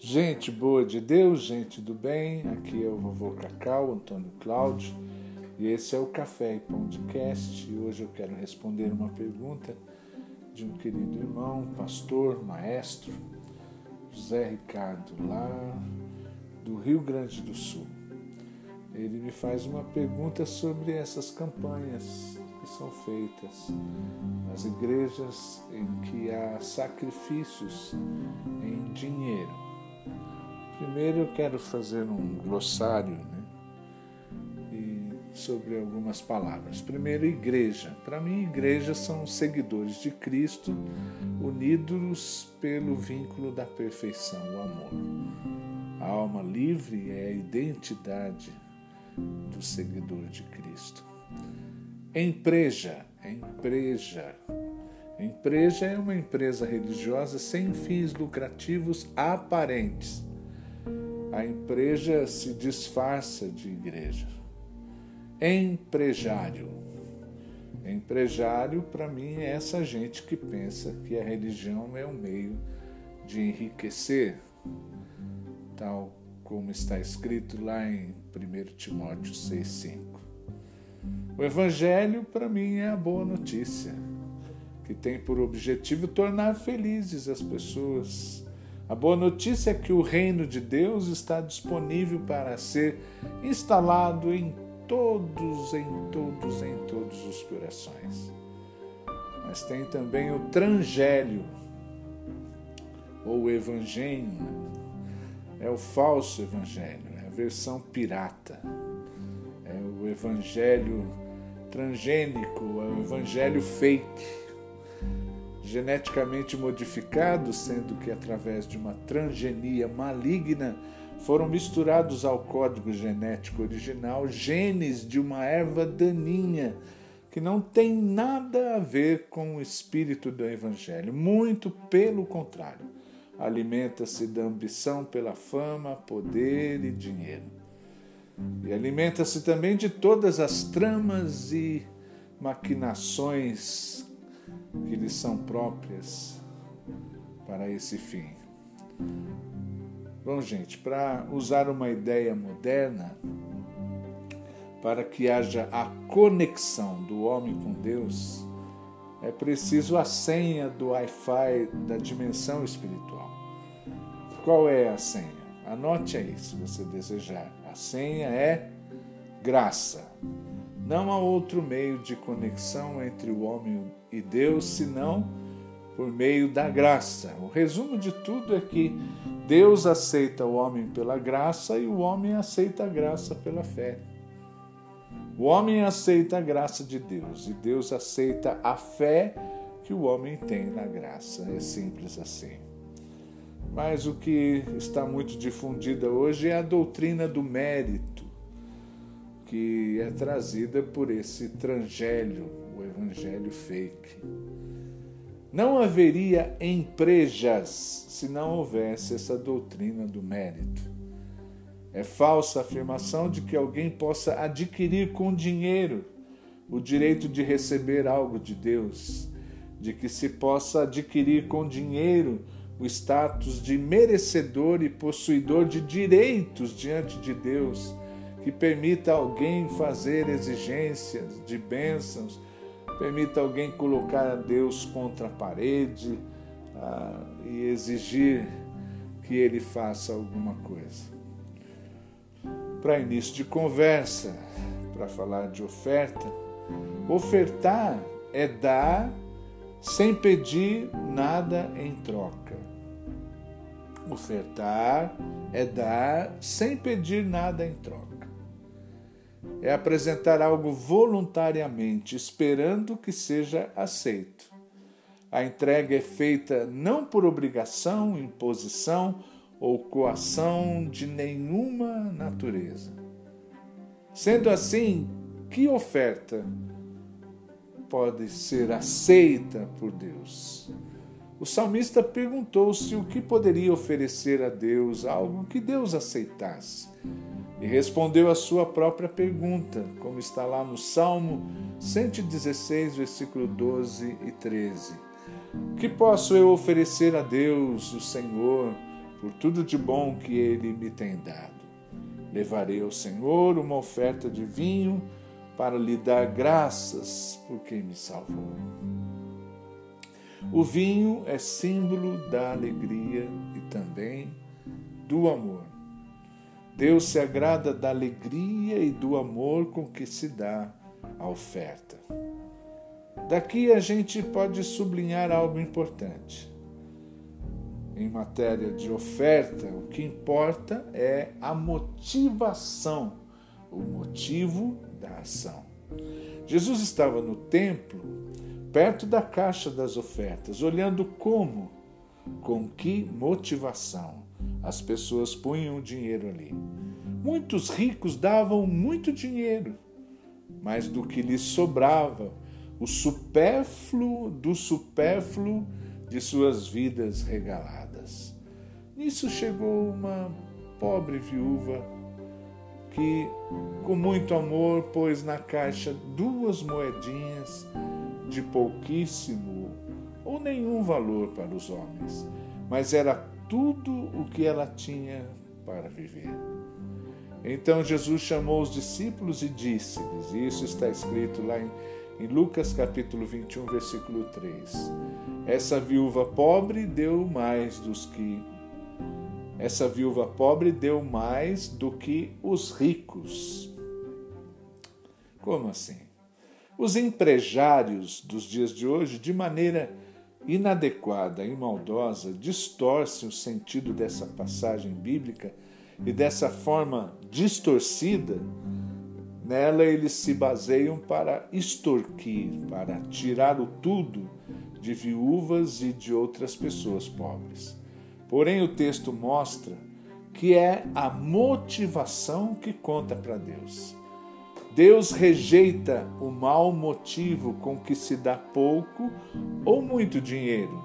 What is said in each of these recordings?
Gente boa de Deus, gente do bem, aqui é o vovô Cacau, Antônio Cláudio, e esse é o Café e Pão de Cast. E hoje eu quero responder uma pergunta de um querido irmão, pastor, maestro, José Ricardo, lá do Rio Grande do Sul. Ele me faz uma pergunta sobre essas campanhas que são feitas nas igrejas em que há sacrifícios em dinheiro Primeiro eu quero fazer um glossário né, e sobre algumas palavras. Primeiro, igreja. Para mim, igreja são seguidores de Cristo unidos pelo vínculo da perfeição, o amor. A alma livre é a identidade do seguidor de Cristo. Empresa, empresa. Empresa é uma empresa religiosa sem fins lucrativos aparentes a empresa se disfarça de igreja. Empresário. Empresário, para mim, é essa gente que pensa que a religião é um meio de enriquecer, tal como está escrito lá em 1 Timóteo 6,5. O Evangelho, para mim, é a boa notícia, que tem por objetivo tornar felizes as pessoas a boa notícia é que o reino de Deus está disponível para ser instalado em todos, em todos, em todos os corações. Mas tem também o Trangélio, ou Evangelho, é o falso Evangelho, é a versão pirata, é o Evangelho transgênico, é o Evangelho fake geneticamente modificados, sendo que através de uma transgenia maligna foram misturados ao código genético original genes de uma erva daninha que não tem nada a ver com o espírito do evangelho, muito pelo contrário. Alimenta-se da ambição pela fama, poder e dinheiro. E alimenta-se também de todas as tramas e maquinações que lhes são próprias para esse fim. Bom, gente, para usar uma ideia moderna, para que haja a conexão do homem com Deus, é preciso a senha do Wi-Fi da dimensão espiritual. Qual é a senha? Anote aí se você desejar. A senha é graça. Não há outro meio de conexão entre o homem e Deus senão por meio da graça. O resumo de tudo é que Deus aceita o homem pela graça e o homem aceita a graça pela fé. O homem aceita a graça de Deus e Deus aceita a fé que o homem tem na graça. É simples assim. Mas o que está muito difundida hoje é a doutrina do mérito que é trazida por esse transgélio, o evangelho fake. Não haveria empresas se não houvesse essa doutrina do mérito. É falsa a afirmação de que alguém possa adquirir com dinheiro o direito de receber algo de Deus, de que se possa adquirir com dinheiro o status de merecedor e possuidor de direitos diante de Deus que permita alguém fazer exigências de bênçãos, permita alguém colocar Deus contra a parede ah, e exigir que ele faça alguma coisa. Para início de conversa, para falar de oferta, ofertar é dar sem pedir nada em troca. Ofertar é dar sem pedir nada em troca é apresentar algo voluntariamente, esperando que seja aceito. A entrega é feita não por obrigação, imposição ou coação de nenhuma natureza. Sendo assim, que oferta pode ser aceita por Deus? O salmista perguntou-se o que poderia oferecer a Deus, algo que Deus aceitasse e respondeu a sua própria pergunta, como está lá no Salmo 116, versículo 12 e 13. Que posso eu oferecer a Deus, o Senhor, por tudo de bom que ele me tem dado. Levarei ao Senhor uma oferta de vinho para lhe dar graças por quem me salvou. O vinho é símbolo da alegria e também do amor. Deus se agrada da alegria e do amor com que se dá a oferta. Daqui a gente pode sublinhar algo importante. Em matéria de oferta, o que importa é a motivação, o motivo da ação. Jesus estava no templo, perto da caixa das ofertas, olhando como, com que motivação as pessoas punham o dinheiro ali. Muitos ricos davam muito dinheiro, mas do que lhes sobrava, o supérfluo do supérfluo de suas vidas regaladas. Nisso chegou uma pobre viúva que, com muito amor, pôs na caixa duas moedinhas de pouquíssimo ou nenhum valor para os homens, mas era tudo o que ela tinha para viver. Então Jesus chamou os discípulos e disse-lhes, isso está escrito lá em, em Lucas capítulo 21, versículo 3. Essa viúva pobre deu mais dos que essa viúva pobre deu mais do que os ricos. Como assim? Os empresários dos dias de hoje, de maneira inadequada e maldosa, distorcem o sentido dessa passagem bíblica e dessa forma distorcida, nela eles se baseiam para extorquir, para tirar o tudo de viúvas e de outras pessoas pobres. Porém, o texto mostra que é a motivação que conta para Deus. Deus rejeita o mau motivo com que se dá pouco ou muito dinheiro,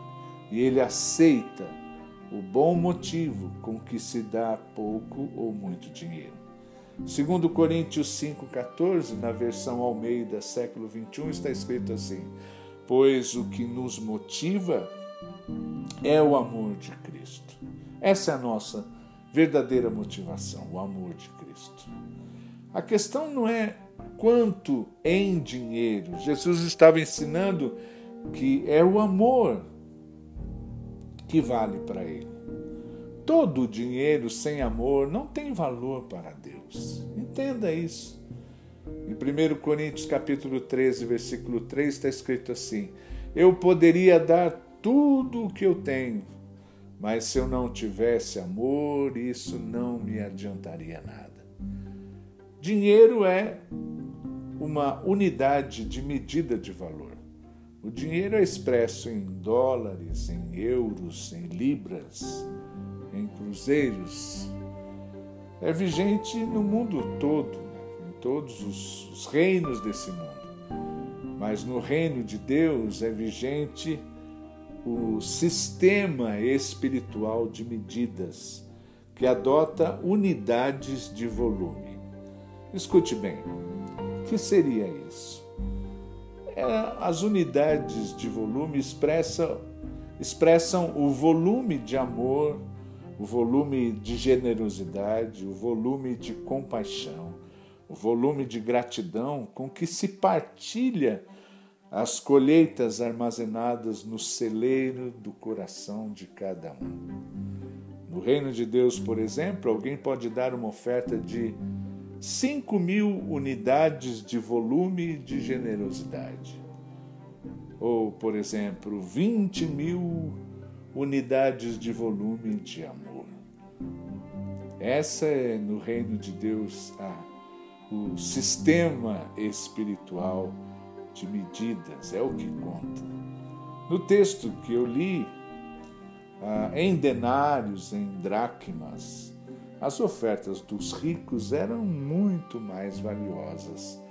e ele aceita o bom motivo com que se dá pouco ou muito dinheiro. Segundo Coríntios 5,14, na versão Almeida, século 21, está escrito assim: Pois o que nos motiva é o amor de Cristo. Essa é a nossa verdadeira motivação, o amor de Cristo. A questão não é quanto em dinheiro. Jesus estava ensinando que é o amor que vale para ele. Todo dinheiro sem amor não tem valor para Deus. Entenda isso. Em 1 Coríntios capítulo 13, versículo 3 está escrito assim: Eu poderia dar tudo o que eu tenho, mas se eu não tivesse amor, isso não me adiantaria nada. Dinheiro é uma unidade de medida de valor. O dinheiro é expresso em dólares, em euros, em libras, em cruzeiros. É vigente no mundo todo, né? em todos os, os reinos desse mundo. Mas no reino de Deus é vigente o sistema espiritual de medidas que adota unidades de volume. Escute bem, que seria isso? É, as unidades de volume expressam, expressam o volume de amor, o volume de generosidade, o volume de compaixão, o volume de gratidão com que se partilha as colheitas armazenadas no celeiro do coração de cada um. No reino de Deus, por exemplo, alguém pode dar uma oferta de 5 mil unidades de volume de generosidade. Ou, por exemplo, 20 mil unidades de volume de amor. Essa é, no reino de Deus, a, o sistema espiritual de medidas, é o que conta. No texto que eu li, ah, em denários, em dracmas, as ofertas dos ricos eram muito mais valiosas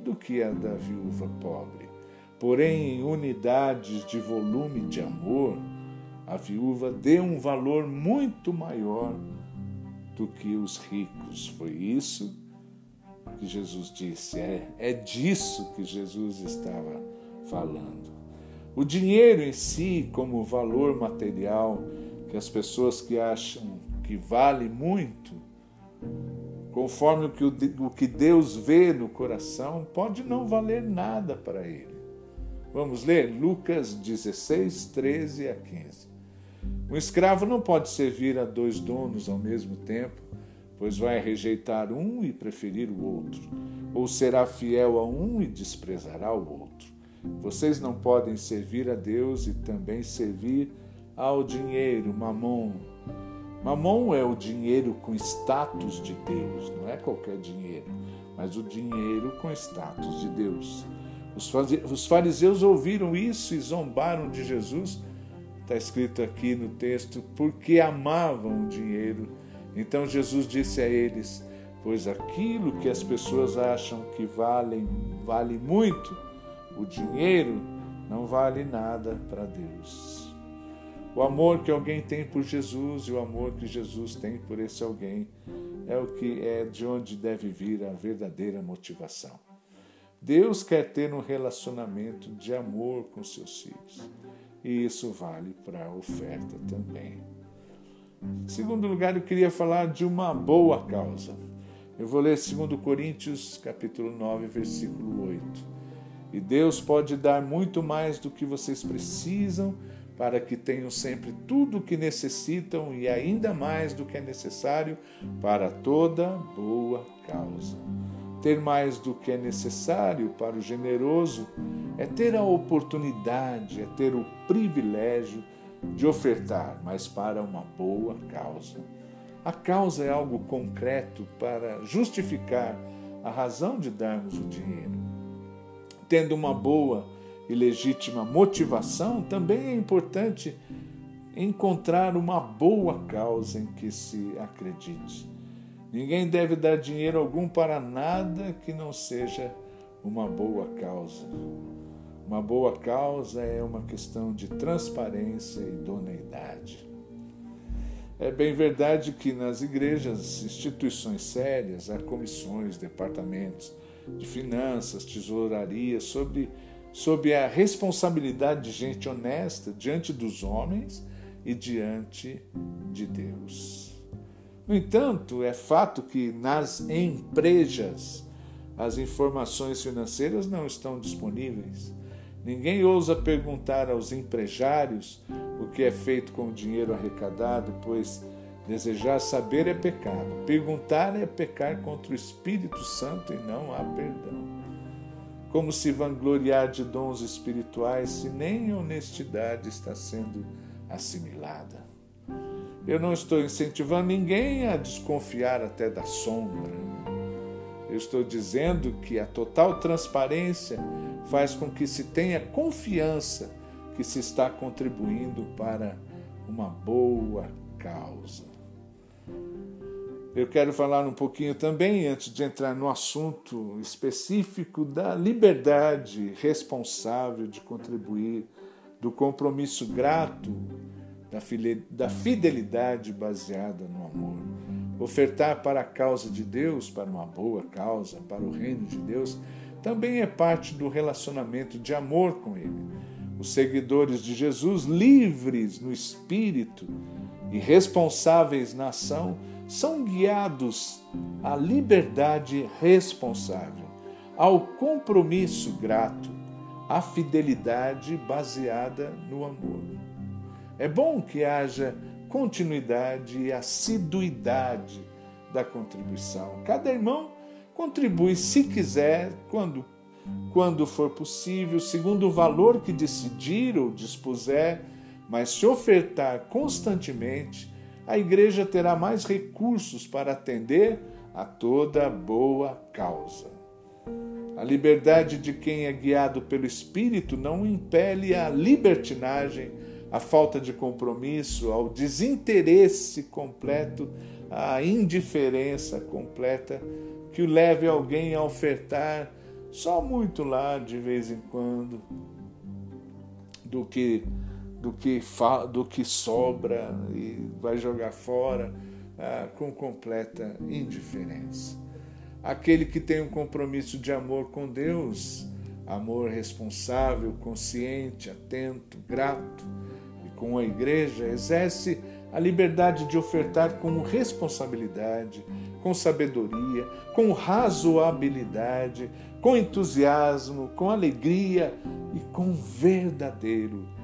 do que a da viúva pobre. Porém, em unidades de volume de amor, a viúva deu um valor muito maior do que os ricos. Foi isso que Jesus disse. É, é disso que Jesus estava falando. O dinheiro em si, como valor material, que as pessoas que acham que vale muito, conforme o que, o que Deus vê no coração, pode não valer nada para ele. Vamos ler Lucas 16, 13 a 15. Um escravo não pode servir a dois donos ao mesmo tempo, pois vai rejeitar um e preferir o outro, ou será fiel a um e desprezará o outro. Vocês não podem servir a Deus e também servir ao dinheiro, mamon. Mamon é o dinheiro com status de Deus, não é qualquer dinheiro, mas o dinheiro com status de Deus. Os fariseus ouviram isso e zombaram de Jesus. Está escrito aqui no texto, porque amavam o dinheiro. Então Jesus disse a eles: Pois aquilo que as pessoas acham que valem, vale muito, o dinheiro não vale nada para Deus. O amor que alguém tem por Jesus e o amor que Jesus tem por esse alguém é o que é de onde deve vir a verdadeira motivação. Deus quer ter um relacionamento de amor com seus filhos. E isso vale para a oferta também. Em segundo lugar, eu queria falar de uma boa causa. Eu vou ler 2 Coríntios, capítulo 9, versículo 8. E Deus pode dar muito mais do que vocês precisam para que tenham sempre tudo o que necessitam e ainda mais do que é necessário para toda boa causa. Ter mais do que é necessário para o generoso é ter a oportunidade, é ter o privilégio de ofertar, mas para uma boa causa. A causa é algo concreto para justificar a razão de darmos o dinheiro. Tendo uma boa e legítima motivação, também é importante encontrar uma boa causa em que se acredite. Ninguém deve dar dinheiro algum para nada que não seja uma boa causa. Uma boa causa é uma questão de transparência e idoneidade. É bem verdade que nas igrejas, instituições sérias, há comissões, departamentos de finanças, tesouraria sobre sob a responsabilidade de gente honesta diante dos homens e diante de Deus. No entanto, é fato que nas empresas as informações financeiras não estão disponíveis. Ninguém ousa perguntar aos empresários o que é feito com o dinheiro arrecadado, pois desejar saber é pecado. Perguntar é pecar contra o Espírito Santo e não há perdão. Como se vangloriar de dons espirituais se nem honestidade está sendo assimilada? Eu não estou incentivando ninguém a desconfiar até da sombra. Eu estou dizendo que a total transparência faz com que se tenha confiança que se está contribuindo para uma boa causa. Eu quero falar um pouquinho também, antes de entrar no assunto específico, da liberdade responsável de contribuir, do compromisso grato, da fidelidade baseada no amor. Ofertar para a causa de Deus, para uma boa causa, para o reino de Deus, também é parte do relacionamento de amor com Ele. Os seguidores de Jesus, livres no espírito e responsáveis na ação, são guiados à liberdade responsável, ao compromisso grato, à fidelidade baseada no amor. É bom que haja continuidade e assiduidade da contribuição. Cada irmão contribui se quiser, quando quando for possível, segundo o valor que decidir ou dispuser, mas se ofertar constantemente, a igreja terá mais recursos para atender a toda boa causa. A liberdade de quem é guiado pelo Espírito não impele a libertinagem, a falta de compromisso, ao desinteresse completo, à indiferença completa que o leve alguém a ofertar só muito lá de vez em quando do que do que, do que sobra e vai jogar fora ah, com completa indiferença. Aquele que tem um compromisso de amor com Deus, amor responsável, consciente, atento, grato, e com a igreja, exerce a liberdade de ofertar com responsabilidade, com sabedoria, com razoabilidade, com entusiasmo, com alegria e com verdadeiro.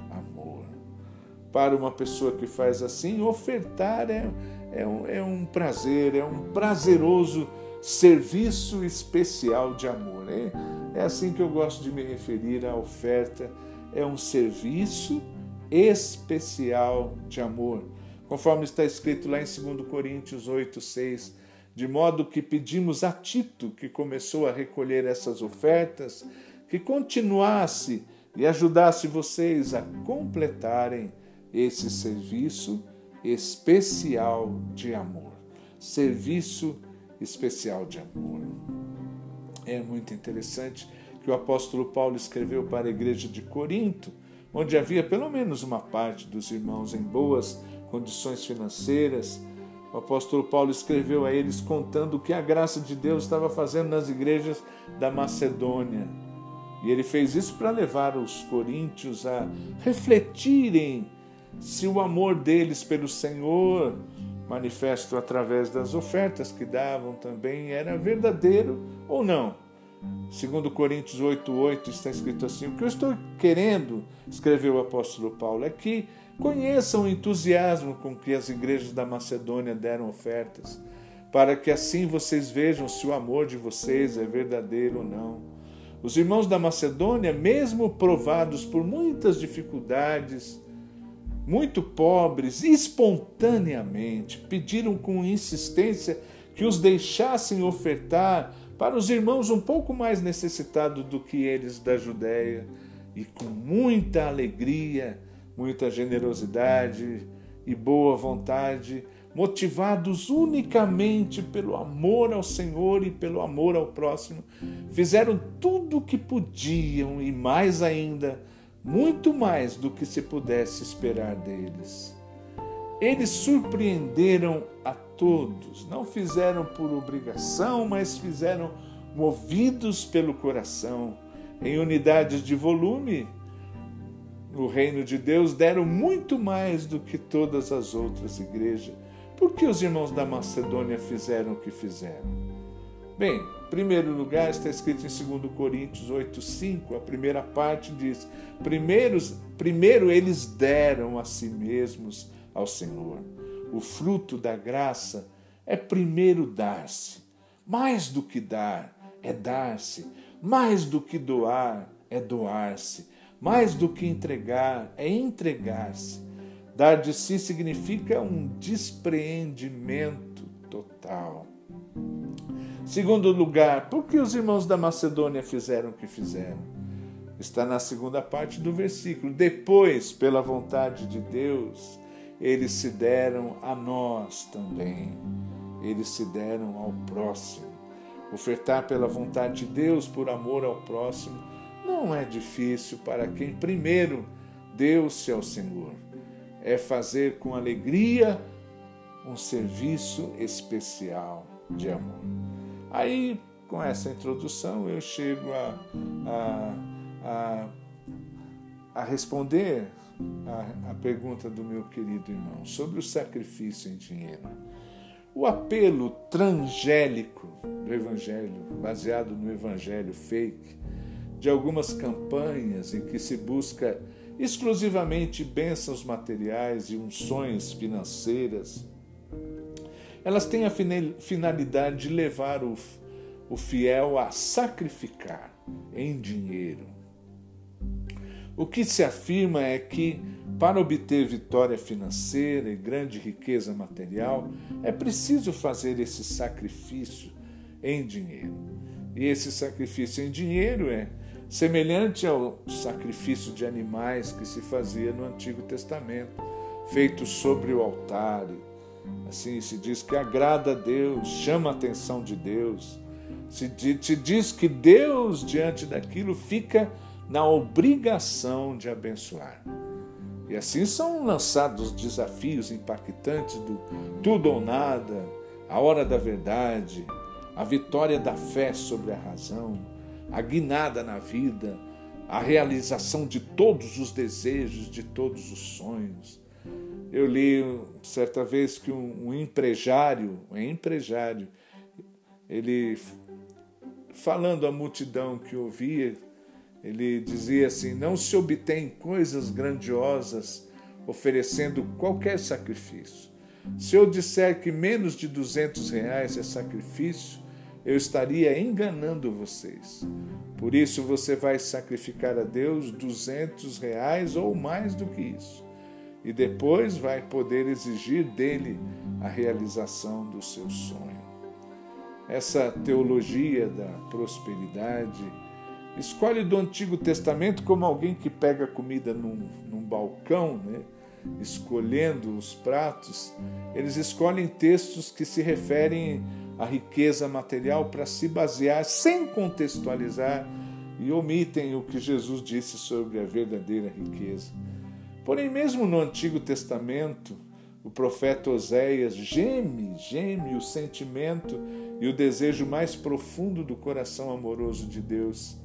Para uma pessoa que faz assim, ofertar é, é, um, é um prazer, é um prazeroso serviço especial de amor. É, é assim que eu gosto de me referir à oferta. É um serviço especial de amor conforme está escrito lá em 2 Coríntios 8, 6. De modo que pedimos a Tito, que começou a recolher essas ofertas, que continuasse e ajudasse vocês a completarem esse serviço especial de amor. Serviço especial de amor. É muito interessante que o apóstolo Paulo escreveu para a igreja de Corinto, onde havia pelo menos uma parte dos irmãos em boas condições financeiras. O apóstolo Paulo escreveu a eles contando o que a graça de Deus estava fazendo nas igrejas da Macedônia. E ele fez isso para levar os coríntios a refletirem se o amor deles pelo Senhor, manifesto através das ofertas que davam também, era verdadeiro ou não. Segundo Coríntios 8:8 está escrito assim: "O que eu estou querendo", escreveu o apóstolo Paulo, é que Conheçam o entusiasmo com que as igrejas da Macedônia deram ofertas, para que assim vocês vejam se o amor de vocês é verdadeiro ou não. Os irmãos da Macedônia, mesmo provados por muitas dificuldades, muito pobres, espontaneamente, pediram com insistência que os deixassem ofertar para os irmãos um pouco mais necessitados do que eles da Judéia, e com muita alegria muita generosidade e boa vontade, motivados unicamente pelo amor ao Senhor e pelo amor ao próximo, fizeram tudo o que podiam e mais ainda, muito mais do que se pudesse esperar deles. Eles surpreenderam a todos, não fizeram por obrigação, mas fizeram movidos pelo coração, em unidades de volume no reino de Deus deram muito mais do que todas as outras igrejas. Por que os irmãos da Macedônia fizeram o que fizeram? Bem, em primeiro lugar está escrito em 2 Coríntios 8,5, a primeira parte diz: Primeiros, primeiro eles deram a si mesmos ao Senhor. O fruto da graça é primeiro dar-se. Mais do que dar, é dar-se. Mais do que doar, é doar-se. Mais do que entregar, é entregar-se. Dar de si significa um despreendimento total. Segundo lugar, por que os irmãos da Macedônia fizeram o que fizeram? Está na segunda parte do versículo. Depois, pela vontade de Deus, eles se deram a nós também. Eles se deram ao próximo. Ofertar pela vontade de Deus, por amor ao próximo, não é difícil para quem primeiro deu-se ao Senhor. É fazer com alegria um serviço especial de amor. Aí, com essa introdução, eu chego a, a, a, a responder a, a pergunta do meu querido irmão sobre o sacrifício em dinheiro. O apelo transgélico do Evangelho, baseado no Evangelho fake, de algumas campanhas em que se busca exclusivamente bênçãos materiais e unções financeiras, elas têm a finalidade de levar o, o fiel a sacrificar em dinheiro. O que se afirma é que, para obter vitória financeira e grande riqueza material, é preciso fazer esse sacrifício em dinheiro. E esse sacrifício em dinheiro é semelhante ao sacrifício de animais que se fazia no Antigo Testamento, feito sobre o altar. Assim se diz que agrada a Deus, chama a atenção de Deus. Se te diz que Deus, diante daquilo, fica na obrigação de abençoar. E assim são lançados desafios impactantes do tudo ou nada, a hora da verdade, a vitória da fé sobre a razão a guinada na vida, a realização de todos os desejos, de todos os sonhos, Eu li certa vez que um, um empresário, um empresário, ele falando à multidão que ouvia, ele dizia assim: Não se obtém coisas grandiosas oferecendo qualquer sacrifício. Se eu disser que menos de 200 reais é sacrifício, eu estaria enganando vocês. Por isso você vai sacrificar a Deus 200 reais ou mais do que isso. E depois vai poder exigir dele a realização do seu sonho. Essa teologia da prosperidade escolhe do Antigo Testamento como alguém que pega comida num, num balcão, né? escolhendo os pratos, eles escolhem textos que se referem à riqueza material para se basear sem contextualizar e omitem o que Jesus disse sobre a verdadeira riqueza. Porém, mesmo no Antigo Testamento, o profeta Oséias geme, geme o sentimento e o desejo mais profundo do coração amoroso de Deus.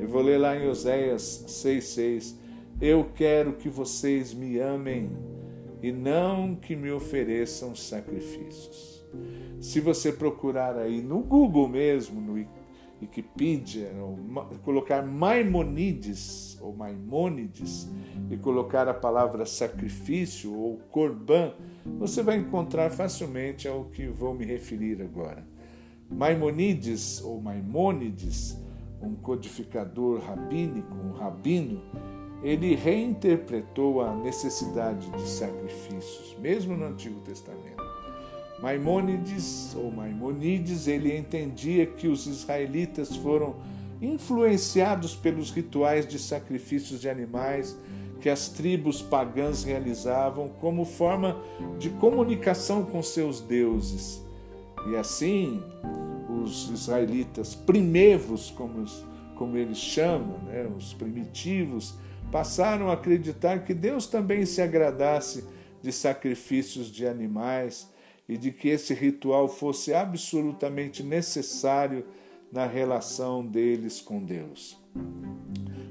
Eu vou ler lá em Oséias 6,6. Eu quero que vocês me amem e não que me ofereçam sacrifícios. Se você procurar aí no Google mesmo, no Wikipedia, colocar Maimonides ou Maimônides e colocar a palavra sacrifício ou corban, você vai encontrar facilmente ao que vou me referir agora. Maimonides ou Maimônides, um codificador rabínico, um rabino, ele reinterpretou a necessidade de sacrifícios, mesmo no Antigo Testamento. Maimônides ou Maimonides, ele entendia que os israelitas foram influenciados pelos rituais de sacrifícios de animais que as tribos pagãs realizavam como forma de comunicação com seus deuses. E assim, os israelitas primevos, como, como eles chamam, né, os primitivos, passaram a acreditar que Deus também se agradasse de sacrifícios de animais e de que esse ritual fosse absolutamente necessário na relação deles com Deus.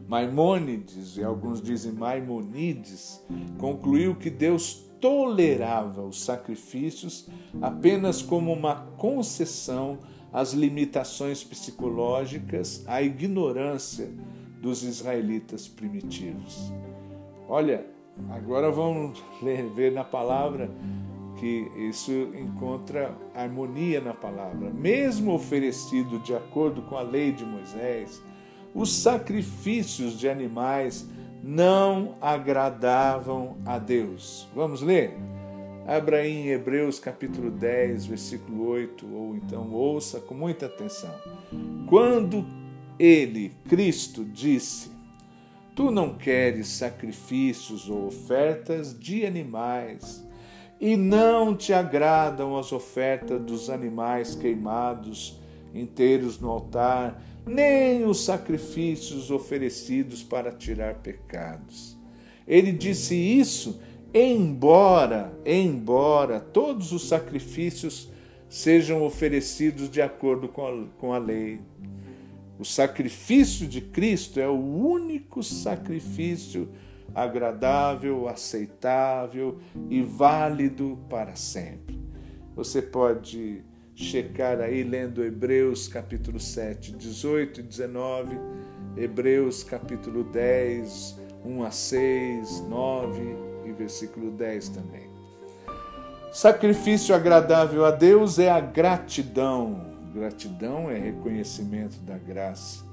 Maimônides, e alguns dizem Maimonides, concluiu que Deus tolerava os sacrifícios apenas como uma concessão às limitações psicológicas, à ignorância dos israelitas primitivos. Olha, agora vamos ver na palavra que isso encontra harmonia na palavra. Mesmo oferecido de acordo com a lei de Moisés, os sacrifícios de animais não agradavam a Deus. Vamos ler? Abra em Hebreus capítulo 10, versículo 8, ou então ouça com muita atenção. Quando ele, Cristo, disse: Tu não queres sacrifícios ou ofertas de animais, e não te agradam as ofertas dos animais queimados inteiros no altar, nem os sacrifícios oferecidos para tirar pecados. Ele disse isso embora, embora todos os sacrifícios sejam oferecidos de acordo com a, com a lei. O sacrifício de Cristo é o único sacrifício agradável, aceitável e válido para sempre. Você pode checar aí lendo Hebreus capítulo 7, 18 e 19, Hebreus capítulo 10, 1 a 6, 9 e versículo 10 também. Sacrifício agradável a Deus é a gratidão Gratidão é reconhecimento da graça.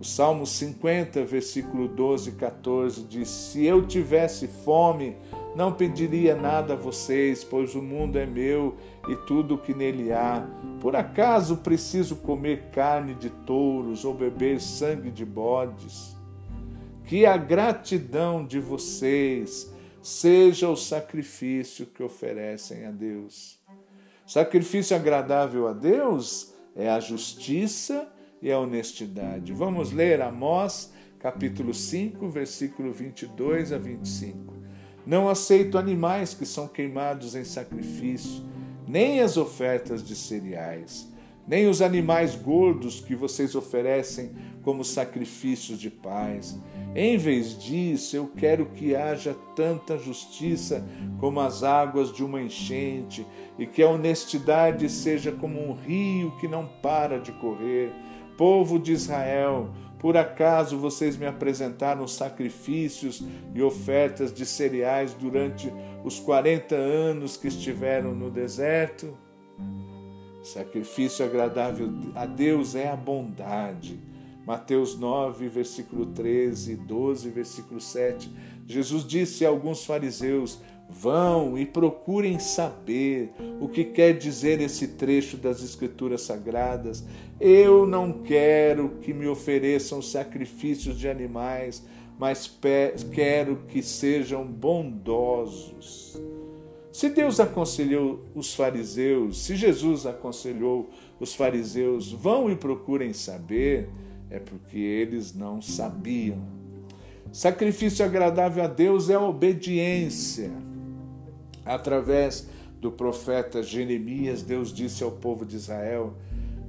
O Salmo 50, versículo 12 e 14 diz: Se eu tivesse fome, não pediria nada a vocês, pois o mundo é meu e tudo o que nele há. Por acaso preciso comer carne de touros ou beber sangue de bodes? Que a gratidão de vocês seja o sacrifício que oferecem a Deus. Sacrifício agradável a Deus é a justiça e a honestidade. Vamos ler Amós, capítulo 5, versículo 22 a 25. Não aceito animais que são queimados em sacrifício, nem as ofertas de cereais, nem os animais gordos que vocês oferecem como sacrifícios de paz. Em vez disso, eu quero que haja tanta justiça como as águas de uma enchente, e que a honestidade seja como um rio que não para de correr. Povo de Israel, por acaso vocês me apresentaram sacrifícios e ofertas de cereais durante os 40 anos que estiveram no deserto? Sacrifício agradável a Deus é a bondade. Mateus 9, versículo 13, 12, versículo 7. Jesus disse a alguns fariseus: Vão e procurem saber o que quer dizer esse trecho das Escrituras Sagradas. Eu não quero que me ofereçam sacrifícios de animais, mas quero que sejam bondosos. Se Deus aconselhou os fariseus, se Jesus aconselhou os fariseus, vão e procurem saber, é porque eles não sabiam. Sacrifício agradável a Deus é a obediência. Através do profeta Jeremias, Deus disse ao povo de Israel,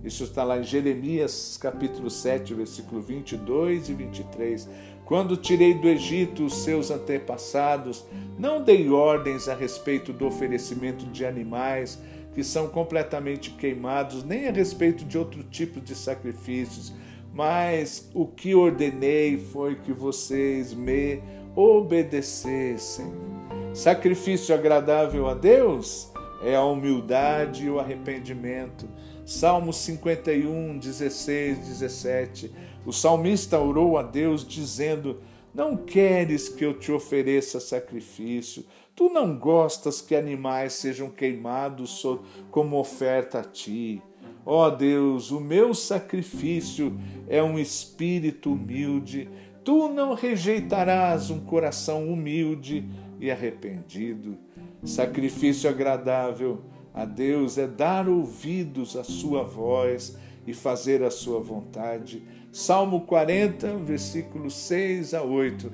isso está lá em Jeremias capítulo 7, versículo 22 e 23. Quando tirei do Egito os seus antepassados, não dei ordens a respeito do oferecimento de animais que são completamente queimados, nem a respeito de outro tipo de sacrifícios, mas o que ordenei foi que vocês me obedecessem. Sacrifício agradável a Deus é a humildade e o arrependimento. Salmo 51, 16, 17. O salmista orou a Deus dizendo: Não queres que eu te ofereça sacrifício, tu não gostas que animais sejam queimados como oferta a ti. Ó oh Deus, o meu sacrifício é um espírito humilde. Tu não rejeitarás um coração humilde e arrependido. Sacrifício agradável a Deus é dar ouvidos à sua voz e fazer a sua vontade. Salmo 40, versículos 6 a 8.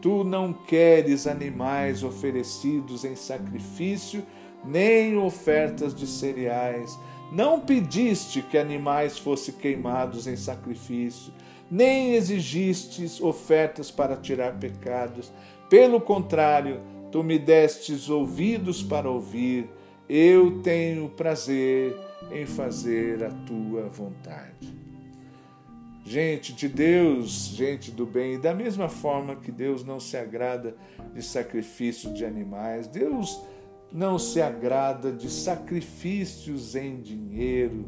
Tu não queres animais oferecidos em sacrifício, nem ofertas de cereais. Não pediste que animais fossem queimados em sacrifício, nem exigistes ofertas para tirar pecados. Pelo contrário, tu me destes ouvidos para ouvir. Eu tenho prazer em fazer a tua vontade. Gente de Deus, gente do bem, da mesma forma que Deus não se agrada de sacrifício de animais, Deus não se agrada de sacrifícios em dinheiro.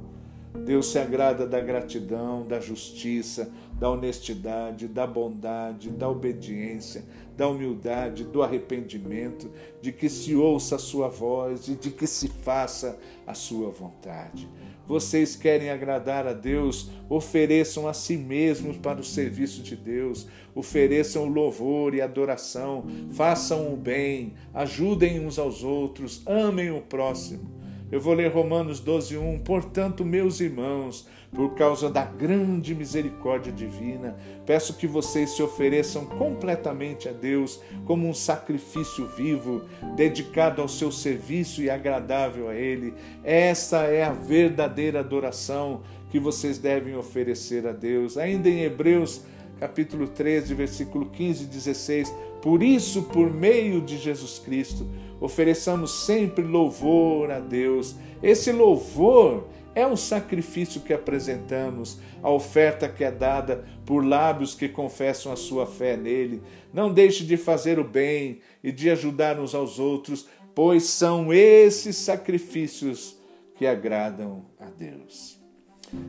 Deus se agrada da gratidão, da justiça, da honestidade, da bondade, da obediência, da humildade, do arrependimento, de que se ouça a sua voz e de que se faça a sua vontade. Vocês querem agradar a Deus, ofereçam a si mesmos para o serviço de Deus, ofereçam louvor e adoração, façam o bem, ajudem uns aos outros, amem o próximo. Eu vou ler Romanos 12, 1. Portanto, meus irmãos, por causa da grande misericórdia divina, peço que vocês se ofereçam completamente a Deus como um sacrifício vivo, dedicado ao seu serviço e agradável a Ele. Essa é a verdadeira adoração que vocês devem oferecer a Deus. Ainda em Hebreus, capítulo 13, versículo 15 e 16. Por isso, por meio de Jesus Cristo, ofereçamos sempre louvor a Deus. Esse louvor é um sacrifício que apresentamos, a oferta que é dada por lábios que confessam a sua fé nele. Não deixe de fazer o bem e de ajudar uns aos outros, pois são esses sacrifícios que agradam a Deus.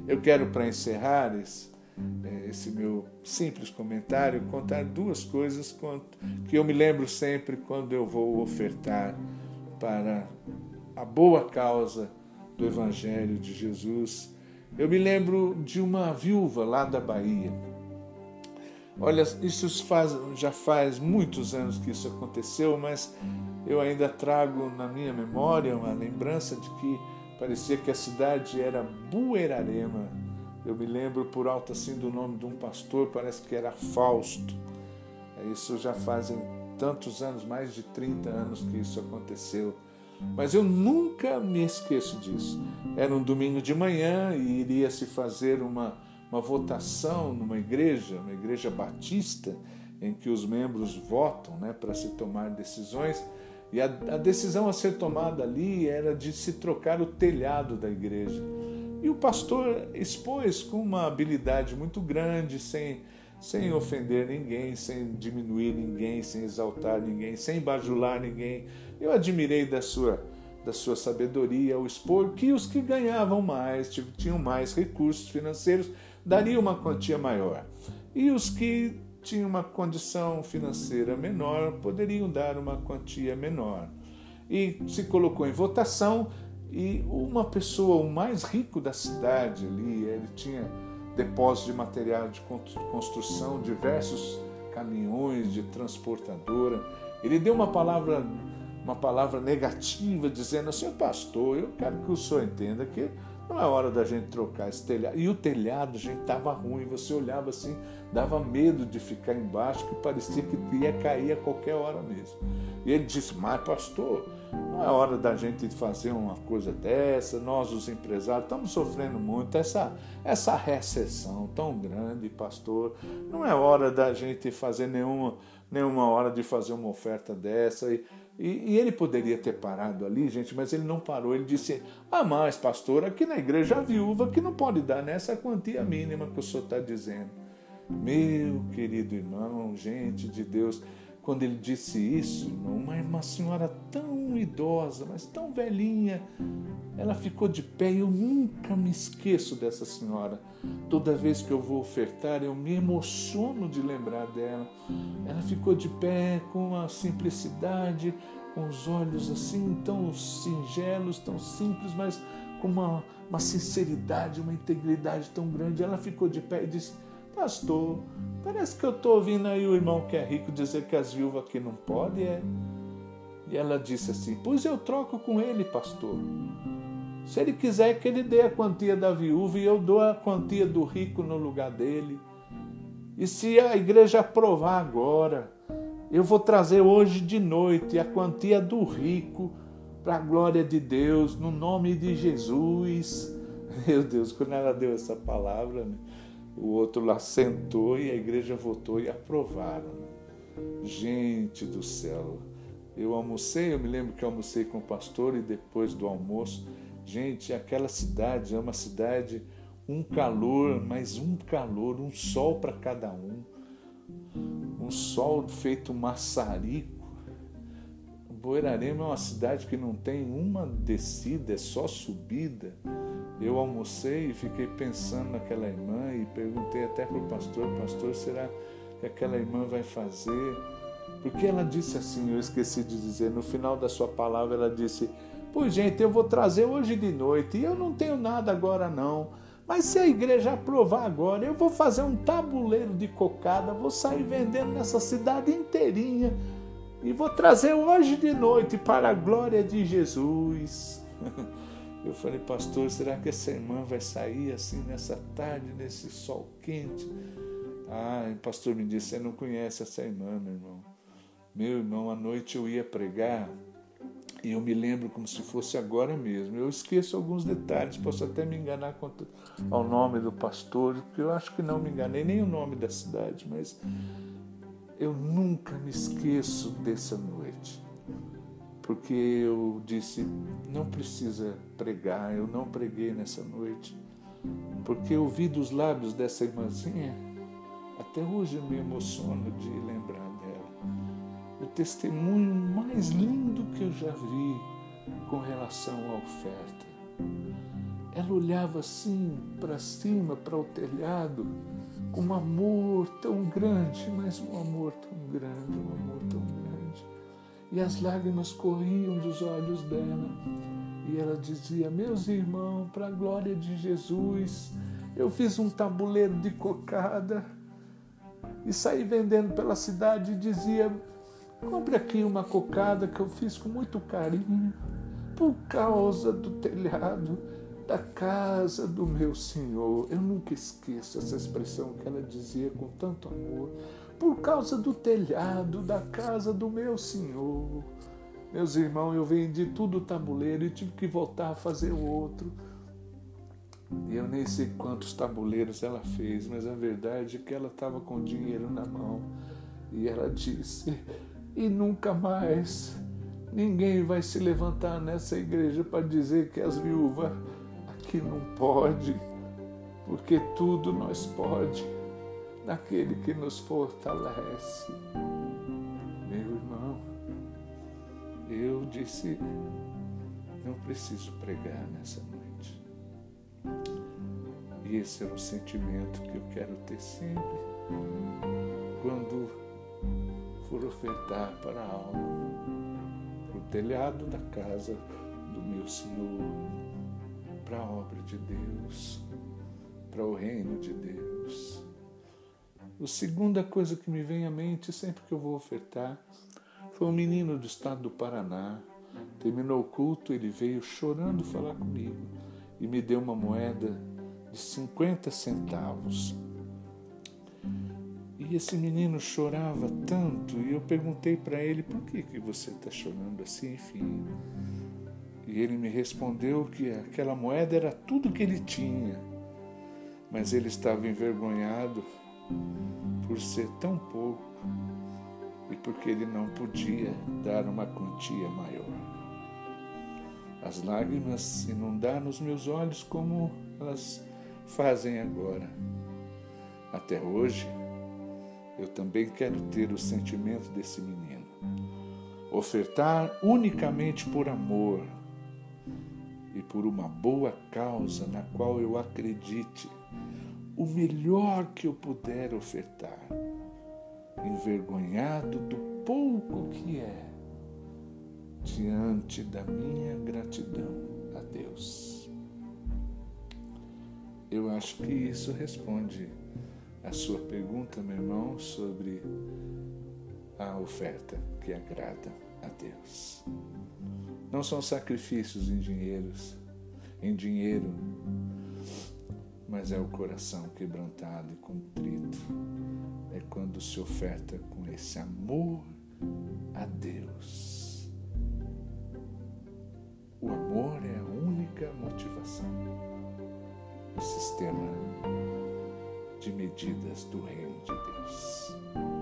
Eu quero, para encerrar esse, é, esse meu simples comentário, contar duas coisas que eu me lembro sempre quando eu vou ofertar para a boa causa do Evangelho de Jesus. Eu me lembro de uma viúva lá da Bahia. Olha, isso faz, já faz muitos anos que isso aconteceu, mas eu ainda trago na minha memória uma lembrança de que parecia que a cidade era Buerarema eu me lembro por alto assim do nome de um pastor, parece que era Fausto. Isso já fazem tantos anos, mais de 30 anos que isso aconteceu. Mas eu nunca me esqueço disso. Era um domingo de manhã e iria se fazer uma uma votação numa igreja, uma igreja batista, em que os membros votam né, para se tomar decisões. E a, a, decisão a ser tomada ali era de se trocar o telhado da igreja. E o pastor expôs com uma habilidade muito grande, sem, sem ofender ninguém, sem diminuir ninguém, sem exaltar ninguém, sem bajular ninguém. Eu admirei da sua, da sua sabedoria ao expor que os que ganhavam mais, tinham mais recursos financeiros, dariam uma quantia maior. E os que tinham uma condição financeira menor poderiam dar uma quantia menor. E se colocou em votação e uma pessoa, o mais rico da cidade ali, ele tinha depósito de material de construção, diversos caminhões de transportadora. Ele deu uma palavra, uma palavra negativa, dizendo assim, pastor, eu quero que o senhor entenda que não é hora da gente trocar esse telhado. E o telhado, gente, estava ruim. Você olhava assim, dava medo de ficar embaixo, que parecia que ia cair a qualquer hora mesmo. E ele disse: Mas, pastor, não é hora da gente fazer uma coisa dessa. Nós, os empresários, estamos sofrendo muito. Essa, essa recessão tão grande, pastor. Não é hora da gente fazer nenhuma, nenhuma hora de fazer uma oferta dessa. E, e, e, ele poderia ter parado ali, gente, mas ele não parou. Ele disse: Ah, mas, pastor, aqui na igreja a viúva que não pode dar nessa quantia mínima que o senhor está dizendo. Meu querido irmão, gente de Deus, quando ele disse isso, uma, uma senhora tão idosa, mas tão velhinha, ela ficou de pé e eu nunca me esqueço dessa senhora. Toda vez que eu vou ofertar, eu me emociono de lembrar dela. Ela ficou de pé com uma simplicidade, com os olhos assim tão singelos, tão simples, mas com uma, uma sinceridade, uma integridade tão grande. Ela ficou de pé e disse: Pastor, parece que eu estou ouvindo aí o irmão que é rico dizer que as viúvas aqui não podem, é? E ela disse assim: Pois eu troco com ele, pastor. Se ele quiser que ele dê a quantia da viúva e eu dou a quantia do rico no lugar dele. E se a igreja aprovar agora, eu vou trazer hoje de noite a quantia do rico para a glória de Deus, no nome de Jesus. Meu Deus, quando ela deu essa palavra, né? O outro lá sentou e a igreja votou e aprovaram. Gente do céu, eu almocei, eu me lembro que almocei com o pastor e depois do almoço, gente, aquela cidade é uma cidade, um calor, mas um calor, um sol para cada um, um sol feito maçarico. Boirarema é uma cidade que não tem uma descida, é só subida. Eu almocei e fiquei pensando naquela irmã e perguntei até para o pastor: Pastor, será que aquela irmã vai fazer? Porque ela disse assim, eu esqueci de dizer, no final da sua palavra ela disse: Pois, gente, eu vou trazer hoje de noite e eu não tenho nada agora não. Mas se a igreja aprovar agora, eu vou fazer um tabuleiro de cocada, vou sair vendendo nessa cidade inteirinha e vou trazer hoje de noite para a glória de Jesus. Eu falei, pastor, será que essa irmã vai sair assim nessa tarde, nesse sol quente? Ah, o pastor me disse, você não conhece essa irmã, meu irmão. Meu irmão, à noite eu ia pregar e eu me lembro como se fosse agora mesmo. Eu esqueço alguns detalhes, posso até me enganar quanto ao nome do pastor, porque eu acho que não me enganei, nem o nome da cidade, mas eu nunca me esqueço dessa noite porque eu disse: não precisa pregar, eu não preguei nessa noite, porque eu vi dos lábios dessa irmãzinha, até hoje eu me emociono de lembrar dela, o testemunho mais lindo que eu já vi com relação à oferta. Ela olhava assim para cima, para o telhado, com um amor tão grande, mas um amor tão grande, um e as lágrimas corriam dos olhos dela. E ela dizia: Meus irmãos, para a glória de Jesus, eu fiz um tabuleiro de cocada e saí vendendo pela cidade e dizia: Compre aqui uma cocada que eu fiz com muito carinho, por causa do telhado da casa do meu Senhor. Eu nunca esqueço essa expressão que ela dizia com tanto amor por causa do telhado da casa do meu senhor. Meus irmãos, eu vendi tudo o tabuleiro e tive que voltar a fazer o outro. E eu nem sei quantos tabuleiros ela fez, mas a verdade é que ela estava com dinheiro na mão. E ela disse: E nunca mais ninguém vai se levantar nessa igreja para dizer que as viúvas aqui não pode, porque tudo nós pode naquele que nos fortalece. Meu irmão, eu disse, não preciso pregar nessa noite. E esse é um sentimento que eu quero ter sempre quando for ofertar para algo, para o telhado da casa do meu Senhor, para a obra de Deus, para o reino de Deus. A segunda coisa que me vem à mente sempre que eu vou ofertar foi um menino do estado do Paraná. Terminou o culto, ele veio chorando falar comigo e me deu uma moeda de 50 centavos. E esse menino chorava tanto e eu perguntei para ele por que, que você está chorando assim, enfim. E ele me respondeu que aquela moeda era tudo que ele tinha, mas ele estava envergonhado por ser tão pouco e porque ele não podia dar uma quantia maior. As lágrimas inundaram os meus olhos como elas fazem agora. Até hoje, eu também quero ter o sentimento desse menino. Ofertar unicamente por amor e por uma boa causa na qual eu acredite o melhor que eu puder ofertar, envergonhado do pouco que é, diante da minha gratidão a Deus. Eu acho que isso responde a sua pergunta, meu irmão, sobre a oferta que agrada a Deus. Não são sacrifícios em dinheiros, em dinheiro mas é o coração quebrantado e contrito. É quando se oferta com esse amor a Deus. O amor é a única motivação do sistema de medidas do reino de Deus.